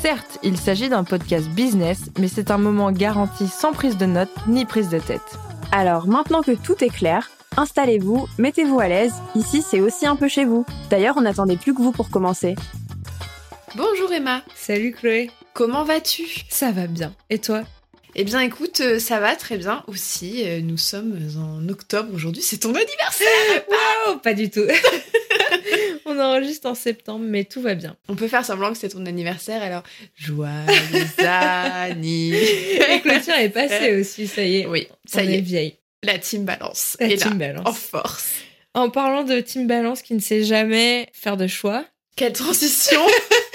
Certes, il s'agit d'un podcast business, mais c'est un moment garanti sans prise de notes ni prise de tête. Alors maintenant que tout est clair, installez-vous, mettez-vous à l'aise, ici c'est aussi un peu chez vous. D'ailleurs, on n'attendait plus que vous pour commencer. Bonjour Emma, Salut Chloé, comment vas-tu? Ça va bien. Et toi? Eh bien écoute, euh, ça va très bien aussi. Euh, Nous sommes en octobre aujourd'hui, c'est ton anniversaire Waouh, pas du tout. on enregistre en septembre, mais tout va bien. On peut faire semblant que c'est ton anniversaire, alors joyeux anniversaire Et que le tien est passé aussi, ça y est. Oui, ça on y est, vieille. la team balance La est team là, balance. en force. En parlant de Team Balance qui ne sait jamais faire de choix, Quelle transition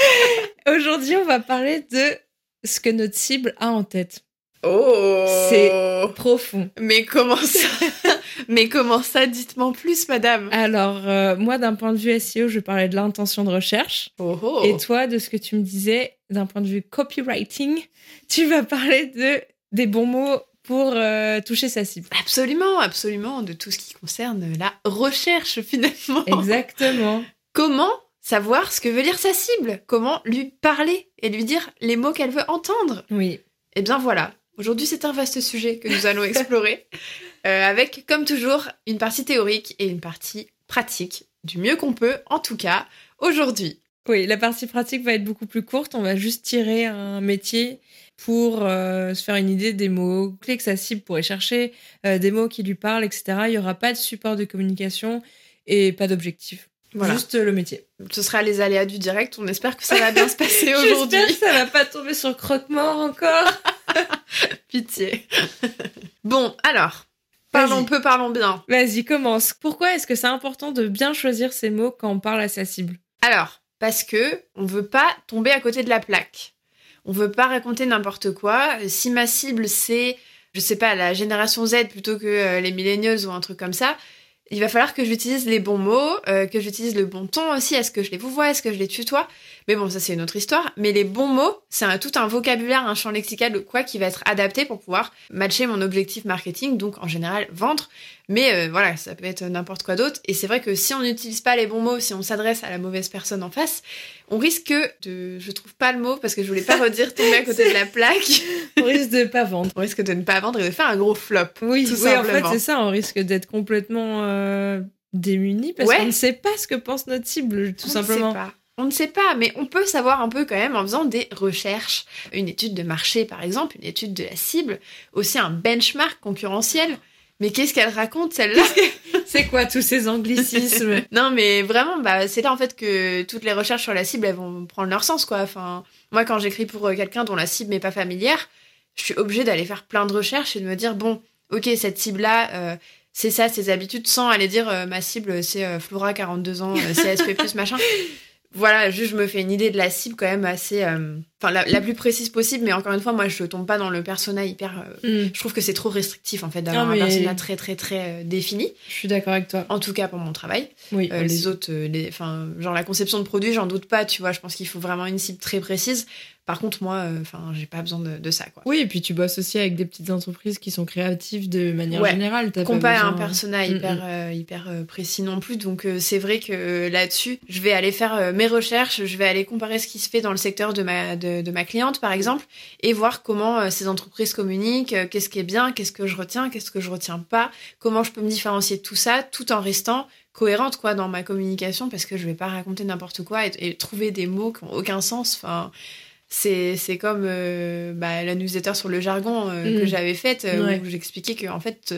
aujourd'hui on va parler de ce que notre cible a en tête. Oh C'est- Profond. Mais comment ça Mais comment ça Dites-moi plus, madame Alors, euh, moi, d'un point de vue SEO, je parlais de l'intention de recherche. Oh oh Et toi, de ce que tu me disais, d'un point de vue copywriting, tu vas parler de des bons mots pour euh, toucher sa cible. Absolument, absolument, de tout ce qui concerne la recherche finalement. Exactement. Comment savoir ce que veut dire sa cible? Comment lui parler et lui dire les mots qu'elle veut entendre? Oui. Eh bien voilà, aujourd'hui c'est un vaste sujet que nous allons explorer, euh, avec comme toujours une partie théorique et une partie pratique, du mieux qu'on peut en tout cas aujourd'hui. Oui, la partie pratique va être beaucoup plus courte. On va juste tirer un métier pour euh, se faire une idée des mots clés que sa cible pourrait chercher, euh, des mots qui lui parlent, etc. Il n'y aura pas de support de communication et pas d'objectif. Voilà, Juste le métier. ce sera les aléas du direct, on espère que ça va bien se passer aujourd'hui. J'espère que ça va pas tomber sur croque-mort encore. Pitié. bon, alors, parlons peu, parlons bien. Vas-y, commence. Pourquoi est-ce que c'est important de bien choisir ses mots quand on parle à sa cible? Alors, parce que on veut pas tomber à côté de la plaque. On veut pas raconter n'importe quoi. Si ma cible c'est, je sais pas, la génération Z plutôt que euh, les millennials ou un truc comme ça, il va falloir que j'utilise les bons mots, euh, que j'utilise le bon ton aussi. Est-ce que je les vous vois? Est-ce que je les tutoie? Mais bon, ça c'est une autre histoire. Mais les bons mots, c'est un- tout un vocabulaire, un champ lexical, quoi, qui va être adapté pour pouvoir matcher mon objectif marketing. Donc en général vendre. Mais euh, voilà, ça peut être n'importe quoi d'autre. Et c'est vrai que si on n'utilise pas les bons mots, si on s'adresse à la mauvaise personne en face, on risque de, je trouve pas le mot parce que je voulais pas redire tomber à côté de la plaque. On risque de pas vendre. On risque de ne pas vendre et de faire un gros flop. Oui, Tout oui en fait, simplement. c'est ça. On risque d'être complètement euh, démunis parce Ouais. qu'on ne sait pas ce que pense notre cible, tout On simplement. Ne sait pas. On ne sait pas, mais on peut savoir un peu quand même en faisant des recherches. Une étude de marché, par exemple, une étude de la cible, aussi un benchmark concurrentiel. Mais qu'est-ce qu'elle raconte, celle-là C'est quoi tous ces anglicismes? Non, mais vraiment, bah, c'est là en fait que toutes les recherches sur la cible, elles vont prendre leur sens, quoi. Enfin, moi, quand j'écris pour euh, quelqu'un dont la cible n'est pas familière, je suis obligée d'aller faire plein de recherches et de me dire, bon, ok, cette cible-là, euh, c'est ça, ses habitudes, sans aller dire, euh, ma cible, c'est euh, Flora, 42 ans, CSP+, machin. Voilà, juste, je me fais une idée de la cible quand même assez... euh, Enfin, la, la plus précise possible, mais encore une fois, moi, je tombe pas dans le persona hyper... euh, Hmm, je trouve que c'est trop restrictif, en fait, d'avoir Ah, mais- un persona très, très, très euh, défini. Je suis d'accord avec toi. En tout cas, pour mon travail. Oui. Euh, les autres, euh, les, enfin, genre la conception de produit, j'en doute pas, tu vois. Je pense qu'il faut vraiment une cible très précise. Par contre, moi, euh, enfin, j'ai pas besoin de, de ça, quoi. Oui, et puis tu bosses aussi avec des petites entreprises qui sont créatives de manière Ouais. générale. T'as pas pas un besoin- persona Mm, hyper, mm. euh, hyper euh, précis non plus. Donc, euh, c'est vrai que là-dessus, je vais aller faire euh, mes recherches, je vais aller comparer ce qui se fait dans le secteur de ma, de, de ma cliente, par exemple, et voir comment ces entreprises communiquent, qu'est-ce qui est bien, qu'est-ce que je retiens, qu'est-ce que je retiens pas, comment je peux me différencier de tout ça, tout en restant cohérente quoi dans ma communication parce que je vais pas raconter n'importe quoi et, et trouver des mots qui ont aucun sens enfin C'est, c'est comme euh, bah, la newsletter sur le jargon euh, que Mm. j'avais faite, euh, Ouais. où j'expliquais que en fait,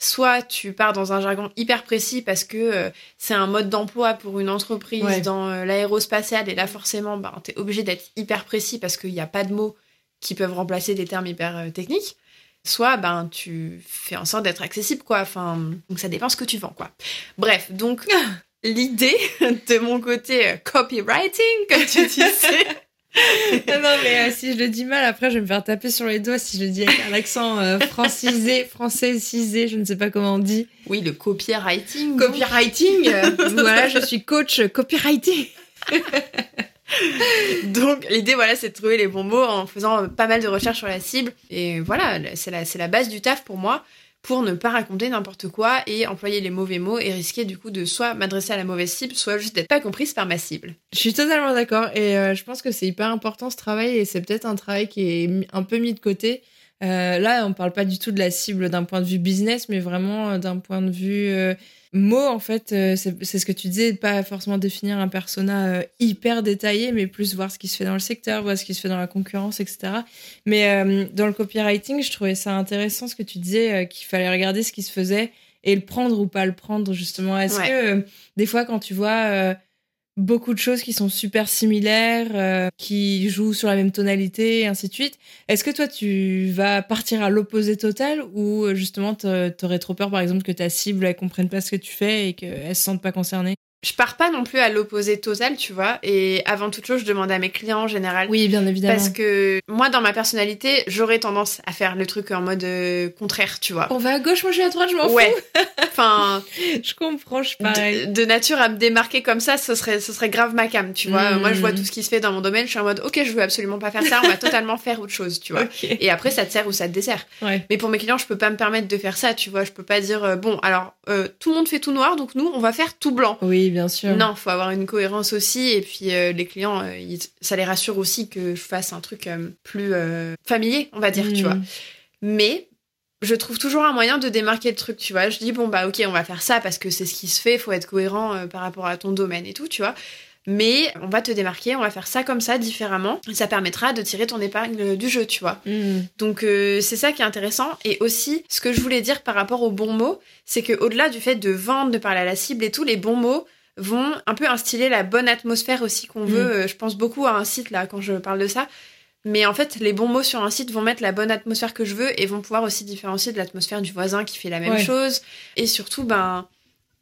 soit tu pars dans un jargon hyper précis parce que c'est un mode d'emploi pour une entreprise Ouais. dans l'aérospatiale, et là forcément, bah, tu es obligé d'être hyper précis parce qu'il n'y a pas de mots qui peuvent remplacer des termes hyper techniques. Soit ben tu fais en sorte d'être accessible quoi. Enfin donc ça dépend ce que tu vends quoi. Bref donc l'idée de mon côté copywriting comme tu disais. Ah non, mais euh, si je le dis mal, après, je vais me faire taper sur les doigts si je le dis avec un accent euh, francisé, françaisisé, je ne sais pas comment on dit. Oui le copywriting. Copywriting. voilà, je suis coach copywriting. Donc l'idée voilà c'est de trouver les bons mots en faisant pas mal de recherches sur la cible et voilà c'est la c'est la base du taf pour moi pour ne pas raconter n'importe quoi et employer les mauvais mots et risquer du coup de soit m'adresser à la mauvaise cible soit juste d'être pas comprise par ma cible. Je suis totalement d'accord et euh, je pense que c'est hyper important ce travail et c'est peut-être un travail qui est un peu mis de côté. Euh, là, on parle pas du tout de la cible d'un point de vue business, mais vraiment euh, d'un point de vue euh, mot. En fait, euh, c'est ce que tu disais, pas forcément définir un persona euh, hyper détaillé, mais plus voir ce qui se fait dans le secteur, voir ce qui se fait dans la concurrence, etc. Mais euh, dans le copywriting, je trouvais ça intéressant ce que tu disais, euh, qu'il fallait regarder ce qui se faisait et le prendre ou pas le prendre, justement. Est-ce Ouais. que euh, des fois, quand tu vois euh, beaucoup de choses qui sont super similaires, euh, qui jouent sur la même tonalité, et ainsi de suite. Est-ce que toi, tu vas partir à l'opposé total ou euh, justement, t'a- t'aurais trop peur, par exemple, que ta cible, elle comprenne pas ce que tu fais et qu'elle se sente pas concernée? Je pars pas non plus à l'opposé total tu vois et avant toute chose je demande à mes clients en général Oui, bien évidemment. parce que moi dans ma personnalité j'aurais tendance à faire le truc en mode euh, contraire tu vois. On va à gauche, moi je vais à droite, je m'en Ouais. Enfin, fous. Je comprends, je pareil. de, de nature à me démarquer comme ça, ce serait, ce serait grave ma cam, tu vois. Moi, je vois tout ce qui se fait dans mon domaine, je suis en mode, ok, je veux absolument pas faire ça, on va totalement faire autre chose, tu vois. Et après, ça te sert ou ça te dessert. Ouais. Mais pour mes clients, je peux pas me permettre de faire ça, tu vois. Je peux pas dire, euh, bon, alors, euh, tout le monde fait tout noir, donc nous, on va faire tout blanc. Oui, bien sûr. Non, faut avoir une cohérence aussi. Et puis, euh, les clients, euh, ils- ça les rassure aussi que je fasse un truc euh, plus familier, on va dire, tu Mm. vois. Mais je trouve toujours un moyen de démarquer le truc, tu vois. Je dis, bon, bah, ok, on va faire ça parce que c'est ce qui se fait, faut être cohérent par rapport à ton domaine et tout, tu vois. Mais on va te démarquer, on va faire ça comme ça, différemment. Et ça permettra de tirer ton épingle du jeu, tu vois. Mm. Donc c'est ça qui est intéressant. Et aussi, ce que je voulais dire par rapport aux bons mots, c'est que au-delà du fait de vendre, de parler à la cible et tout, les bons mots vont un peu instiller la bonne atmosphère aussi qu'on Mm. veut. Euh, Je pense beaucoup à un site là quand je parle de ça. Mais en fait, les bons mots sur un site vont mettre la bonne atmosphère que je veux et vont pouvoir aussi différencier de l'atmosphère du voisin qui fait la même Ouais. chose. Et surtout, ben,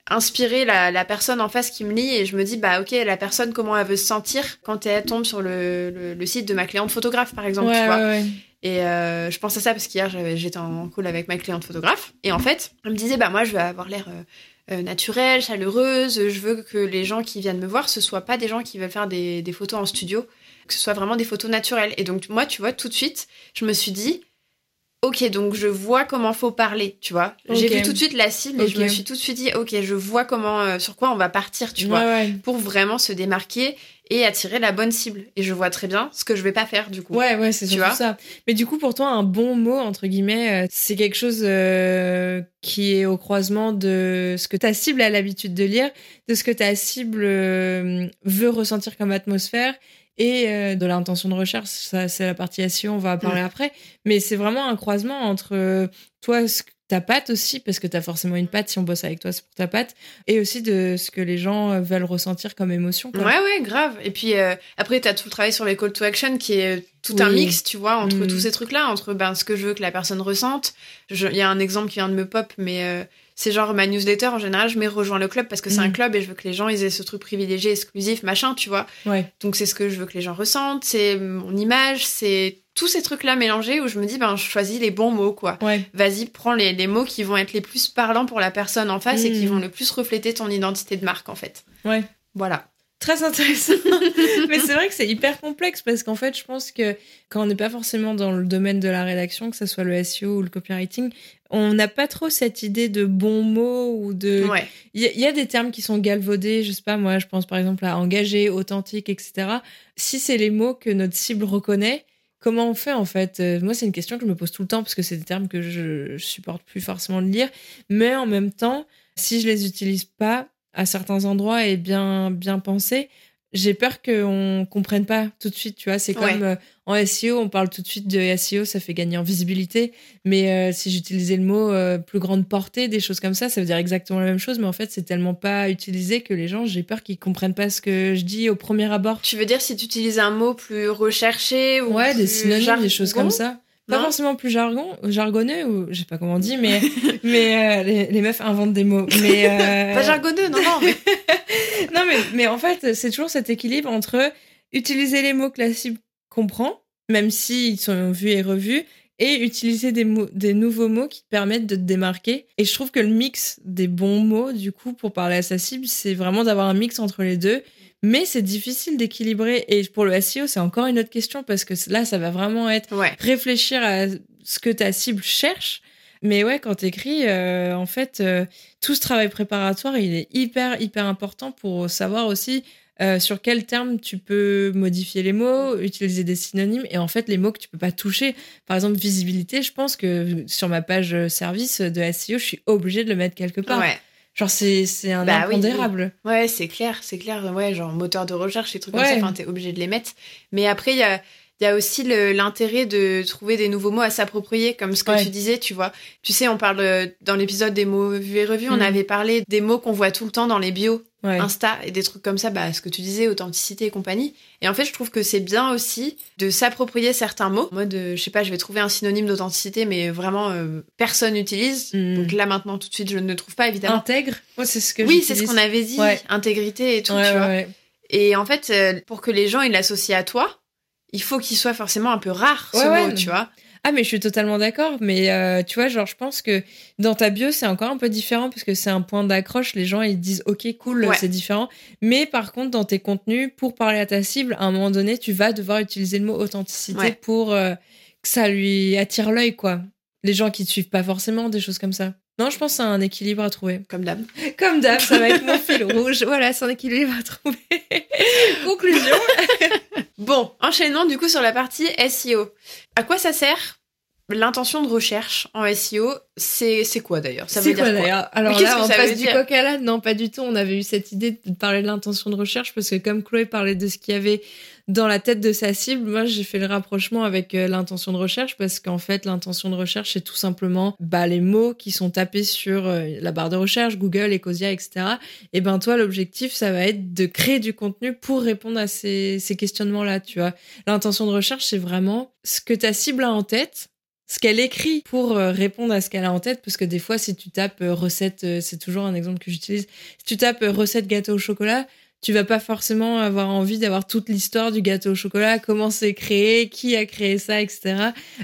inspirer la, la personne en face qui me lit et je me dis, bah ok, la personne, comment elle veut se sentir quand elle tombe sur le, le- le site de ma cliente photographe, par exemple, Ouais, tu vois. ouais, ouais. Et euh, je pense à ça parce qu'hier j'étais en call avec ma cliente photographe et en fait elle me disait bah moi je veux avoir l'air euh, euh, naturelle, chaleureuse, je veux que les gens qui viennent me voir ce soient pas des gens qui veulent faire des, des photos en studio, que ce soit vraiment des photos naturelles. Et donc moi tu vois tout de suite je me suis dit ok donc je vois comment faut parler tu vois. J'ai vu tout de suite la cible et je me suis tout de suite dit ok je vois comment euh, sur quoi on va partir tu vois Ouais, pour vraiment se démarquer et attirer la bonne cible. Et je vois très bien ce que je vais pas faire du coup. Ouais, ouais, c'est surtout vois ça. Mais du coup, pour toi, un bon mot, entre guillemets, euh, c'est quelque chose euh, qui est au croisement de ce que ta cible a l'habitude de lire, de ce que ta cible euh, veut ressentir comme atmosphère et euh, de l'intention de recherche. Ça, c'est la partie SEO, on va en parler après. Mais c'est vraiment un croisement entre euh, toi, ce ta patte aussi, parce que tu as forcément une patte, si on bosse avec toi, c'est pour ta patte, et aussi de ce que les gens euh, veulent ressentir comme émotion. quoi. Ouais, ouais, grave. Et puis euh, après, t'as tout le travail sur les call to action qui est tout un mix, tu vois, entre Mhm. tous ces trucs-là, entre ben, ce que je veux que la personne ressente. Il y a un exemple qui vient de me pop, mais c'est genre ma newsletter, en général, je mets rejoins le club parce que c'est Mhm. un club et je veux que les gens ils aient ce truc privilégié, exclusif, machin, tu vois. Ouais. Donc c'est ce que je veux que les gens ressentent, c'est mon image, c'est tous ces trucs-là mélangés où je me dis, ben, je choisis les bons mots, quoi. Ouais. Vas-y, prends les, les mots qui vont être les plus parlants pour la personne en face et qui Mhm. vont le plus refléter ton identité de marque, en fait. Ouais. Voilà. Très intéressant. Mais c'est vrai que c'est hyper complexe parce qu'en fait, je pense que quand on n'est pas forcément dans le domaine de la rédaction, que ce soit le SEO ou le copywriting, on n'a pas trop cette idée de bons mots ou de. Ouais. Il y, a- il y a des termes qui sont galvaudés, je sais pas, moi, je pense par exemple à engagé, authentique, etc. Si c'est les mots que notre cible reconnaît, comment on fait en fait? Euh, Moi, c'est une question que je me pose tout le temps parce que c'est des termes que je, je supporte plus forcément de lire. Mais en même temps, si je les utilise pas à certains endroits et bien, bien pensés, j'ai peur qu'on comprenne pas tout de suite, tu vois. C'est comme euh, en SEO, on parle tout de suite de SEO, ça fait gagner en visibilité. Mais euh, si j'utilisais le mot euh, plus grande portée, des choses comme ça, ça veut dire exactement la même chose. Mais en fait, c'est tellement pas utilisé que les gens, j'ai peur qu'ils comprennent pas ce que je dis au premier abord. Tu veux dire si tu utilises un mot plus recherché ou Ouais, plus des synonymes, des choses comme ça. Pas Non forcément plus jargon, jargonneux ou je sais pas comment on dit, mais mais euh, les, les meufs inventent des mots. Mais euh, Pas jargonneux, non, non. mais- non, mais, mais en fait, c'est toujours cet équilibre entre utiliser les mots que la cible comprend, même s'ils sont vus et revus, et utiliser des, mots, des nouveaux mots qui te permettent de te démarquer. Et je trouve que le mix des bons mots, du coup, pour parler à sa cible, c'est vraiment d'avoir un mix entre les deux. Mais c'est difficile d'équilibrer. Et pour le SEO, c'est encore une autre question parce que là, ça va vraiment être Ouais. réfléchir à ce que ta cible cherche. Mais ouais, quand t'écris, euh, en fait, euh, tout ce travail préparatoire, il est hyper, hyper important pour savoir aussi euh, sur quel terme tu peux modifier les mots, utiliser des synonymes et en fait les mots que tu peux pas toucher. Par exemple, visibilité, je pense que sur ma page euh, service de SEO, je suis obligée de le mettre quelque part. Ouais. Genre, c'est c'est un Bah oui. Ouais, c'est clair, c'est clair. Ouais, genre moteur de recherche, des trucs comme ça, enfin, t'es obligé de les mettre. Mais après, il y a, il y a aussi le- l'intérêt de trouver des nouveaux mots à s'approprier, comme ce que Ouais. tu disais, tu vois. Tu sais, on parle euh, dans l'épisode des mots vus et revus, on Mhm. avait parlé des mots qu'on voit tout le temps dans les bios Ouais. Insta et des trucs comme ça, bah, ce que tu disais, authenticité et compagnie. Et en fait, je trouve que c'est bien aussi de s'approprier certains mots. En mode, euh, je sais pas, je vais trouver un synonyme d'authenticité, mais vraiment, euh, personne n'utilise. Mhm. Donc là, maintenant, tout de suite, je ne le trouve pas, évidemment. Intègre. Moi, c'est ce que oui, c'est ce qu'on avait dit, Ouais. intégrité et tout, Ouais, tu vois. Et en fait, euh, pour que les gens ils l'associent à toi, il faut qu'il soit forcément un peu rare ce mot, tu vois. Ah, mais je suis totalement d'accord. Mais euh, tu vois, genre, je pense que dans ta bio, c'est encore un peu différent parce que c'est un point d'accroche. Les gens, ils disent, OK, cool, Ouais. c'est différent. Mais par contre, dans tes contenus, pour parler à ta cible, à un moment donné, tu vas devoir utiliser le mot authenticité Ouais. pour euh, que ça lui attire l'œil, quoi. Les gens qui te suivent pas forcément, des choses comme ça. Non, je pense que c'est un équilibre à trouver. Comme d'hab. Comme d'hab, ça va être mon fil rouge. Voilà, c'est un équilibre à trouver. Conclusion. Bon, enchaînons du coup sur la partie SEO. À quoi ça sert L'intention de recherche en SEO, c'est c'est quoi d'ailleurs? Ça veut C'est dire quoi quoi? d'ailleurs? Alors là, on passe du coq à l'âne. Non, pas du tout. On avait eu cette idée de parler de l'intention de recherche parce que comme Chloé parlait de ce qu'il y avait dans la tête de sa cible, moi j'ai fait le rapprochement avec euh, l'intention de recherche parce qu'en fait l'intention de recherche c'est tout simplement bah, les mots qui sont tapés sur euh, la barre de recherche, Google, Ecosia, etc. Et ben toi l'objectif ça va être de créer du contenu pour répondre à ces, ces questionnements-là, tu vois. L'intention de recherche c'est vraiment ce que ta cible a en tête ce qu'elle écrit pour euh, répondre à ce qu'elle a en tête, parce que des fois, si tu tapes recette, c'est toujours un exemple que j'utilise, si tu tapes recette gâteau au chocolat, tu vas pas forcément avoir envie d'avoir toute l'histoire du gâteau au chocolat, comment c'est créé, qui a créé ça, etc.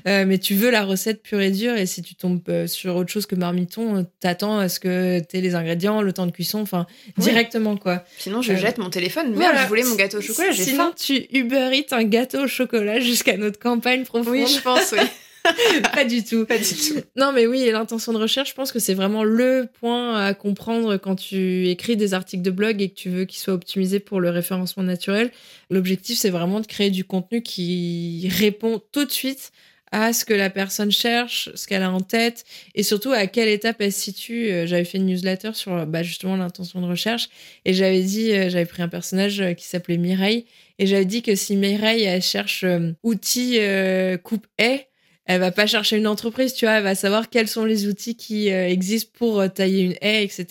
Euh, mais tu veux la recette pure et dure, et si tu tombes euh, sur autre chose que marmiton, euh, t'attends à ce que t'aies les ingrédients, le temps de cuisson, enfin, Oui. directement, quoi. Sinon, je Euh, jette mon téléphone. Merde, Voilà. je voulais mon gâteau au chocolat, j'ai Sinon, faim. tu Uber Eats un gâteau au chocolat jusqu'à notre campagne profonde. Oui, je pense, oui. pas du tout. Pas du tout. Non, mais oui, et l'intention de recherche, je pense que c'est vraiment le point à comprendre quand tu écris des articles de blog et que tu veux qu'ils soient optimisés pour le référencement naturel. L'objectif, c'est vraiment de créer du contenu qui répond tout de suite à ce que la personne cherche, ce qu'elle a en tête, et surtout à quelle étape elle se situe. Euh, J'avais fait une newsletter sur bah, justement l'intention de recherche, et j'avais dit, euh, j'avais pris un personnage euh, qui s'appelait Mireille, et j'avais dit que si Mireille, elle cherche euh, outils euh, coupe-haie, elle va pas chercher une entreprise, tu vois, elle va savoir quels sont les outils qui euh, existent pour euh, tailler une haie, etc.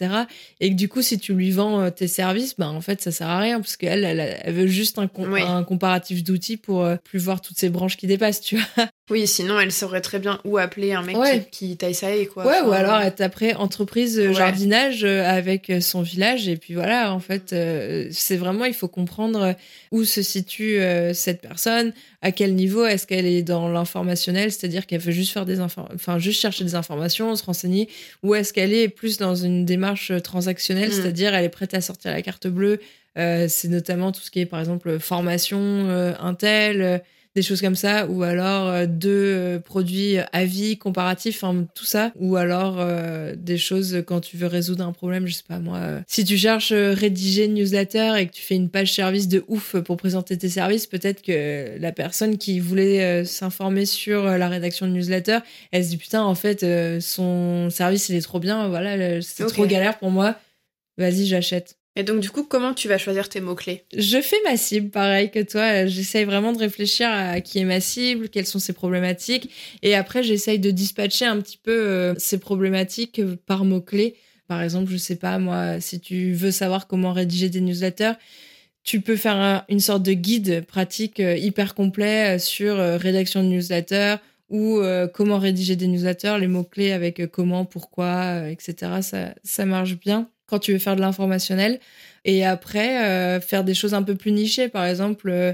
Et que du coup, si tu lui vends euh, tes services, bah en fait, ça sert à rien parce qu'elle, elle, elle veut juste un, com- Oui. un comparatif d'outils pour plus voir toutes ces branches qui dépassent, tu vois. Oui, sinon, elle saurait très bien où appeler un mec Ouais. qui, qui taille ça et quoi. Ouais, ou alors elle taperait entreprise euh, Ouais. jardinage euh, avec euh, son village et puis voilà, en fait, c'est vraiment il faut comprendre où se situe cette personne, à quel niveau est-ce qu'elle est dans l'informationnel, c'est-à-dire qu'elle veut juste faire des enfin juste chercher des informations, se renseigner, ou est-ce qu'elle est plus dans une démarche transactionnelle, Mm. c'est-à-dire elle est prête à sortir la carte bleue. Euh, c'est notamment tout ce qui est par exemple formation, euh, Intel. Des choses comme ça, ou alors euh, de euh, produits avis comparatifs, enfin, tout ça, ou alors euh, des choses quand tu veux résoudre un problème, je sais pas moi. euh, si tu cherches euh, rédiger une newsletter et que tu fais une page service de ouf pour présenter tes services, peut-être que la personne qui voulait s'informer sur la rédaction de newsletter, elle se dit putain en fait son service il est trop bien, voilà, c'est trop galère pour moi, vas-y j'achète. Et donc, du coup, comment tu vas choisir tes mots-clés? Je fais ma cible, pareil que toi. J'essaye vraiment de réfléchir à qui est ma cible, quelles sont ses problématiques. Et après, j'essaye de dispatcher un petit peu euh, ces problématiques par mots-clés. Par exemple, je sais pas, moi, si tu veux savoir comment rédiger des newsletters, tu peux faire une sorte de guide pratique euh, hyper complet euh, sur rédaction de newsletters ou comment rédiger des newsletters, les mots-clés avec comment, pourquoi, etc. Ça, ça marche bien quand tu veux faire de l'informationnel. Et après, euh, faire des choses un peu plus nichées. Par exemple, euh,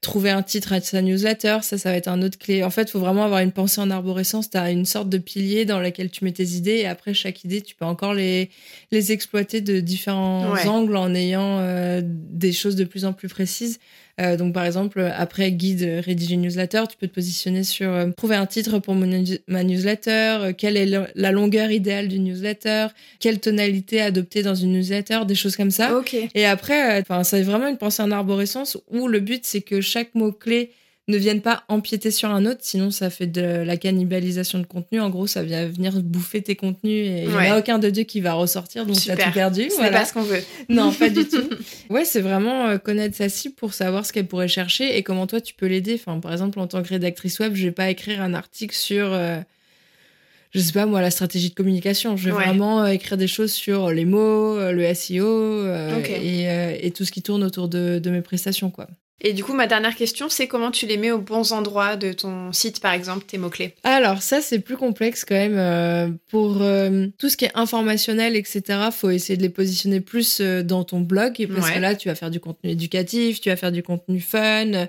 trouver un titre à sa newsletter, ça, ça va être un autre clé. En fait, il faut vraiment avoir une pensée en arborescence. Tu as une sorte de pilier dans lequel tu mets tes idées. Et après, chaque idée, tu peux encore les, les exploiter de différents angles en ayant euh, des choses de plus en plus précises. Euh, donc, par exemple, après guide rédiger newsletter, tu peux te positionner sur euh, trouver un titre pour ma newsletter, euh, quelle est la longueur idéale d'une newsletter, quelle tonalité adopter dans une newsletter, des choses comme ça. Et après, enfin, c'est vraiment une pensée en arborescence où le but, c'est que chaque mot-clé ne viennent pas empiéter sur un autre, sinon ça fait de la cannibalisation de contenu. En gros, ça vient venir bouffer tes contenus et il n'y a aucun de deux qui va ressortir, donc t'as tout perdu. C'est pas ce qu'on veut. Non, pas du tout. Ouais, c'est vraiment euh, connaître sa cible pour savoir ce qu'elle pourrait chercher et comment toi tu peux l'aider. Enfin, par exemple, en tant que rédactrice web, je vais pas écrire un article sur euh, je sais pas moi, la stratégie de communication. Je vais vraiment euh, écrire des choses sur les mots, le SEO et, tout ce qui tourne autour de, de mes prestations, quoi. Et du coup, ma dernière question, c'est comment tu les mets aux bons endroits de ton site, par exemple, tes mots-clés? Alors, ça, c'est plus complexe quand même. Euh, pour euh, tout ce qui est informationnel, etc., faut essayer de les positionner plus euh, dans ton blog. Parce que là, tu vas faire du contenu éducatif, tu vas faire du contenu fun.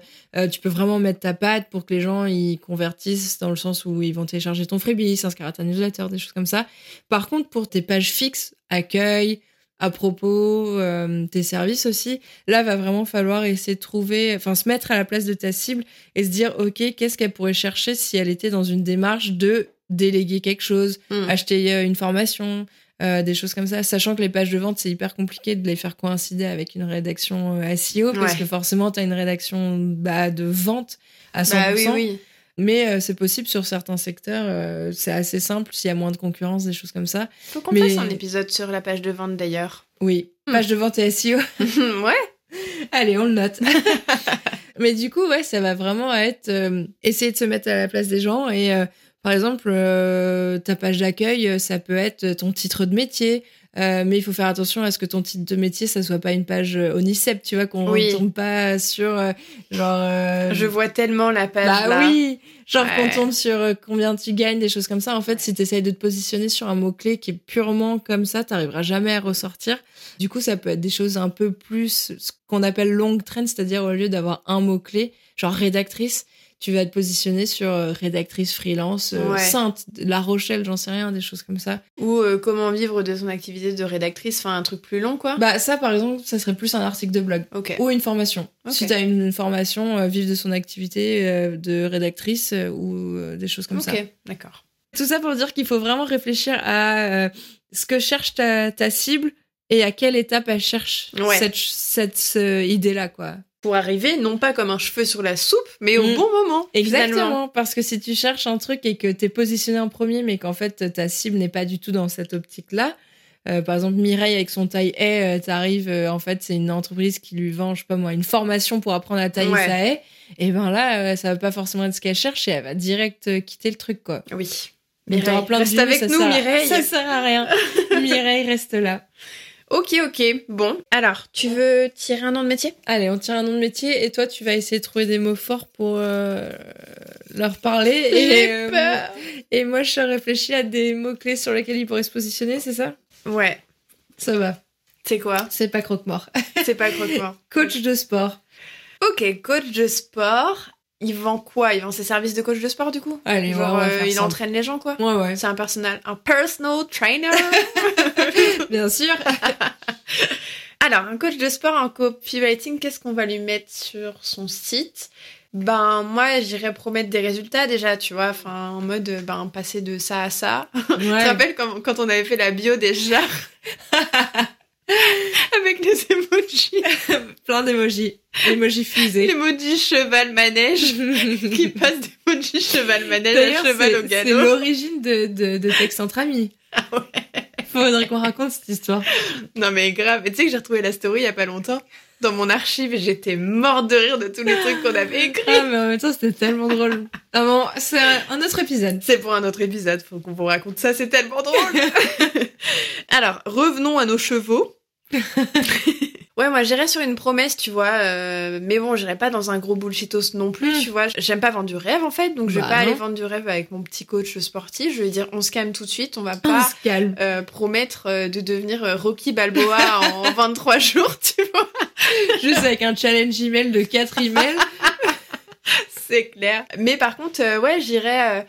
tu peux vraiment mettre ta patte pour que les gens ils convertissent dans le sens où ils vont télécharger ton freebie, s'inscrire à ta newsletter, des choses comme ça. Par contre, pour tes pages fixes, accueil, à propos euh, tes services aussi. Là, va vraiment falloir essayer de trouver, enfin, se mettre à la place de ta cible et se dire, OK, qu'est-ce qu'elle pourrait chercher si elle était dans une démarche de déléguer quelque chose, hmm. acheter euh, une formation, euh, des choses comme ça, sachant que les pages de vente, c'est hyper compliqué de les faire coïncider avec une rédaction SEO, parce que forcément, tu as une rédaction bah, de vente à 100%. Bah oui, oui. Mais euh, c'est possible sur certains secteurs. Euh, c'est assez simple s'il y a moins de concurrence, des choses comme ça. Faut qu'on fasse un épisode sur la page de vente d'ailleurs. Oui, hmm. page de vente et SEO. ouais. Allez, on le note. Mais du coup, ouais, ça va vraiment être euh, essayer de se mettre à la place des gens et par exemple, ta page d'accueil, ça peut être ton titre de métier, euh, mais il faut faire attention à ce que ton titre de métier, ça soit pas une page euh, Onicep, tu vois, qu'on ne tombe pas sur euh, genre. Je vois tellement la page bah, là. oui, genre qu'on tombe sur combien tu gagnes, des choses comme ça. En fait, si tu essayes de te positionner sur un mot clé qui est purement comme ça, t'arriveras jamais à ressortir. Du coup, ça peut être des choses un peu plus ce qu'on appelle long trend, c'est-à-dire au lieu d'avoir un mot clé, genre rédactrice, tu vas te positionner sur euh, rédactrice freelance, euh, Sainte, La Rochelle, j'en sais rien, des choses comme ça. Ou euh, comment vivre de son activité de rédactrice, enfin un truc plus long quoi. Bah ça par exemple, ça serait plus un article de blog. Ou une formation. Si tu as une formation, vivre de son activité de rédactrice ou des choses comme ça. Ok, d'accord. Tout ça pour dire qu'il faut vraiment réfléchir à ce que cherche ta, ta, cible et à quelle étape elle cherche cette, cette idée-là quoi pour arriver non pas comme un cheveu sur la soupe, mais au mm. bon moment. Exactement, parce que si tu cherches un truc et que tu es positionné en premier, mais qu'en fait ta cible n'est pas du tout dans cette optique-là, euh, par exemple, Mireille avec son taille haie, euh, t'arrives, euh, en fait, c'est une entreprise qui lui vend, je sais pas moi, une formation pour apprendre à tailler sa haie. Et ben là, ça va pas forcément être ce qu'elle cherche et elle va direct quitter le truc, quoi. Oui. Mais Mireille, plein reste avec nous, Mireille. Ça sert à rien. Mireille reste là. Ok, ok. Bon, alors, tu veux tirer un nom de métier? Allez, on tire un nom de métier et toi, tu vas essayer de trouver des mots forts pour euh, leur parler. Et, euh, peur. et moi, je réfléchis à des mots-clés sur lesquels ils pourraient se positionner, c'est ça? Ouais. Ça va. C'est quoi? C'est pas croque-mort. c'est pas croque-mort. coach de sport. Ok, coach de sport. Il vend quoi? Il vend ses services de coach de sport du coup? Allez, Genre, euh, il entraîne les gens quoi? Ouais, ouais. C'est un personnel, un personal trainer? Bien sûr. Alors, un coach de sport en copywriting, qu'est-ce qu'on va lui mettre sur son site? Ben moi j'irais promettre des résultats déjà tu vois enfin en mode ben passer de ça à ça. Ouais. tu te rappelles quand, quand on avait fait la bio déjà Avec les emojis. Plein d'emojis. Emojis fusées. L'emoji cheval manège qui passe d'emoji cheval manège à cheval au galop. C'est l'origine de, de, de Texte entre amis. Ah ouais. Faudrait qu'on raconte cette histoire. Non mais grave. Et tu sais que j'ai retrouvé la story il y a pas longtemps dans mon archive et j'étais morte de rire de tous les trucs qu'on avait écrits. Ah, mais en même temps, c'était tellement drôle. Ah bon, c'est un autre épisode. C'est pour un autre épisode, faut qu'on vous raconte ça, c'est tellement drôle. Alors, revenons à nos chevaux. ouais, moi j'irais sur une promesse, tu vois, euh, mais bon, j'irais pas dans un gros bullshitos non plus, Mm. tu vois. J'aime pas vendre du rêve en fait, donc je vais Bah, pas aller vendre du rêve avec mon petit coach sportif. Je vais dire, on se calme tout de suite, on va pas euh, promettre euh, de devenir Rocky Balboa en 23 jours, tu vois. Juste avec un challenge email de 4 emails. C'est clair. Mais par contre, euh, ouais, j'irais. euh,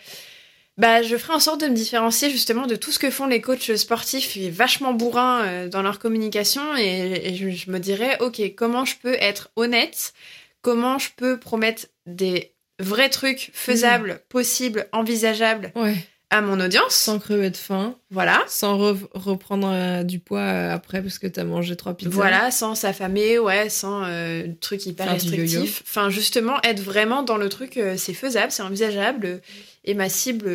bah, je ferai en sorte de me différencier justement de tout ce que font les coachs sportifs et vachement bourrins euh, dans leur communication et, et je, je me dirais, ok, comment je peux être honnête? Comment je peux promettre des vrais trucs faisables, possibles, envisageables? Ouais. À mon audience Sans crever de faim. Voilà. Sans re- reprendre euh, du poids euh, après parce que t'as mangé trois pizzas. Voilà, sans s'affamer, ouais, sans euh, truc hyper Faire restrictif. Enfin, justement, être vraiment dans le truc, c'est faisable, c'est envisageable. et ma cible,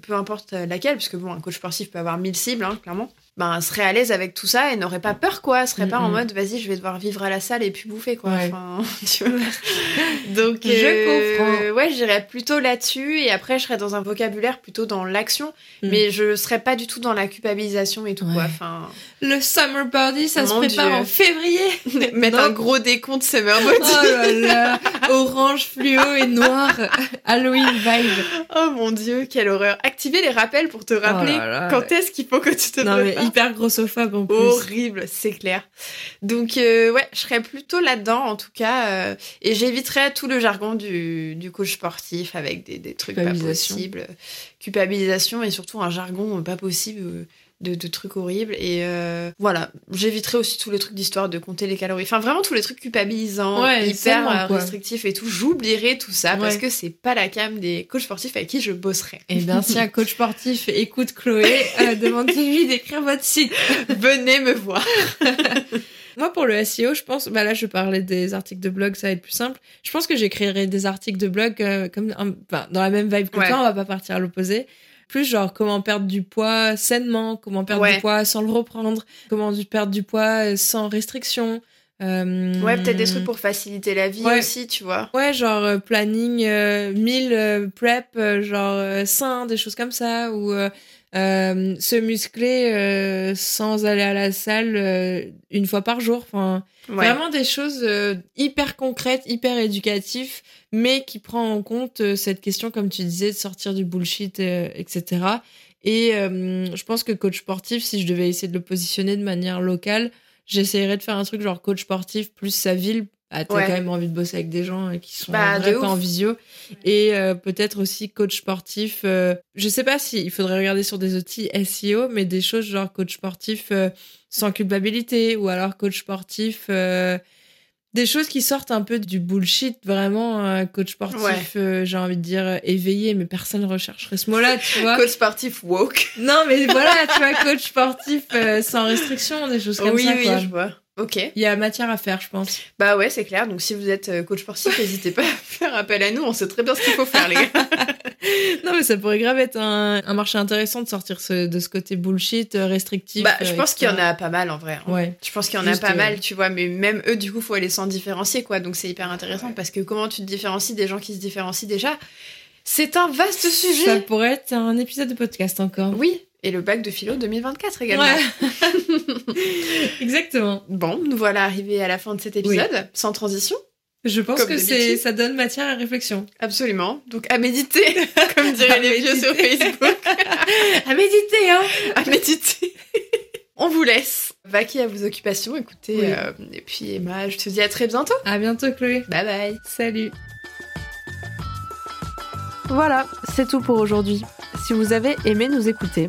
peu importe laquelle, parce que bon, un coach sportif peut avoir mille cibles, hein, clairement, ben, serait à l'aise avec tout ça et n'aurait pas peur, quoi. Serait pas en mode, vas-y, je vais devoir vivre à la salle et puis bouffer, quoi. Ouais. Enfin, tu vois. Donc, Je euh, comprends. ouais, j'irais plutôt là-dessus et après, je serais dans un vocabulaire plutôt dans l'action, Mhm. mais je serais pas du tout dans la culpabilisation et tout, quoi. Enfin, Le summer body, ça se prépare Dieu. en février. mettre Non. un gros décompte summer body. Oh là là, orange fluo et noir, Halloween vibe. Oh mon dieu, quelle horreur. Activer les rappels pour te rappeler Oh là là. quand est-ce qu'il faut que tu te Non mais. hyper grossophobe en plus. Horrible, c'est clair. Donc euh, ouais, je serais plutôt là-dedans en tout cas, euh, et j'éviterais tout le jargon du, du coach sportif avec des, des trucs pas possibles, culpabilisation et surtout un jargon pas possible euh, de, de trucs horribles. Et euh, voilà, j'éviterais aussi tous les trucs d'histoire de compter les calories. Enfin vraiment tous les trucs culpabilisants, Ouais, hyper euh, restrictifs et tout. J'oublierai tout ça parce que c'est pas la cam des coachs sportifs avec qui je bosserai. Et bien si un coach sportif écoute Chloé, euh, demandez-lui d'écrire votre site. Venez me voir. Moi, pour le SEO, je pense, bah là, je parlais des articles de blog, ça va être plus simple. Je pense que j'écrirai des articles de blog euh, comme, un- enfin, dans la même vibe que Ouais. toi, on va pas partir à l'opposé. Plus genre comment perdre du poids sainement, comment perdre Ouais. du poids sans le reprendre, comment perdre du poids euh, sans restriction. Euh, Ouais, peut-être des trucs pour faciliter la vie Ouais. aussi, tu vois. Ouais, genre euh, planning euh, meal euh, prep, genre sain, des choses comme ça, ou euh, se muscler euh, sans aller à la salle euh, une fois par jour. Enfin, Ouais. Vraiment des choses euh, hyper concrètes, hyper éducatives, mais qui prend en compte euh, cette question, comme tu disais, de sortir du bullshit, euh, etc. Et euh, je pense que coach sportif, si je devais essayer de le positionner de manière locale, j'essayerais de faire un truc genre coach sportif plus sa ville. Ah, t'as Ouais. quand même envie de bosser avec des gens euh, qui sont Bah, en vrai pas en visio. Et euh, peut-être aussi coach sportif. euh, je sais pas si il faudrait regarder sur des outils SEO, mais des choses genre coach sportif euh, sans culpabilité ou alors coach sportif. des choses qui sortent un peu du bullshit, vraiment, coach sportif, Ouais. j'ai envie de dire éveillé, mais personne ne rechercherait ce mot-là, tu vois. Coach sportif woke. Non, mais voilà, tu vois, coach sportif sans restriction, des choses comme oui, ça, oui, quoi. je vois. Ok. Il y a matière à faire, je pense. Bah ouais, c'est clair. Donc si vous êtes euh, coach sportif, n'hésitez pas à faire appel à nous. On sait très bien ce qu'il faut faire, les gars. Non, mais ça pourrait grave être un, un marché intéressant de sortir ce- de ce côté bullshit, euh, restrictif. bah, je euh, pense qu'il y en a pas mal en vrai. hein. Ouais. Je pense qu'il y en a Juste, pas mal, tu vois, mais même eux, du coup, faut aller s'en différencier, quoi. Donc c'est hyper intéressant parce que comment tu te différencies des gens qui se différencient déjà? C'est un vaste sujet. Ça pourrait être un épisode de podcast encore. Oui, et le bac de philo 2024 également. Ouais. Exactement. Bon, nous voilà arrivés à la fin de cet épisode, sans transition. Je pense Comme que c'est, ça donne matière à réflexion. Absolument. Donc à méditer, comme diraient les vieux sur. Facebook. À méditer, hein à méditer. On vous laisse. Vaquer à vos occupations, écoutez. Oui. euh, et puis Emma, je te dis à très bientôt. À bientôt, Chloé. Bye bye. Salut. Voilà, c'est tout pour aujourd'hui. Si vous avez aimé nous écouter,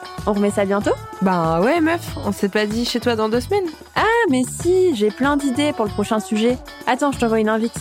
on remet ça bientôt Bah ouais meuf, on s'est pas dit chez toi dans deux semaines Ah mais si, j'ai plein d'idées pour le prochain sujet. Attends, je t'envoie une invite.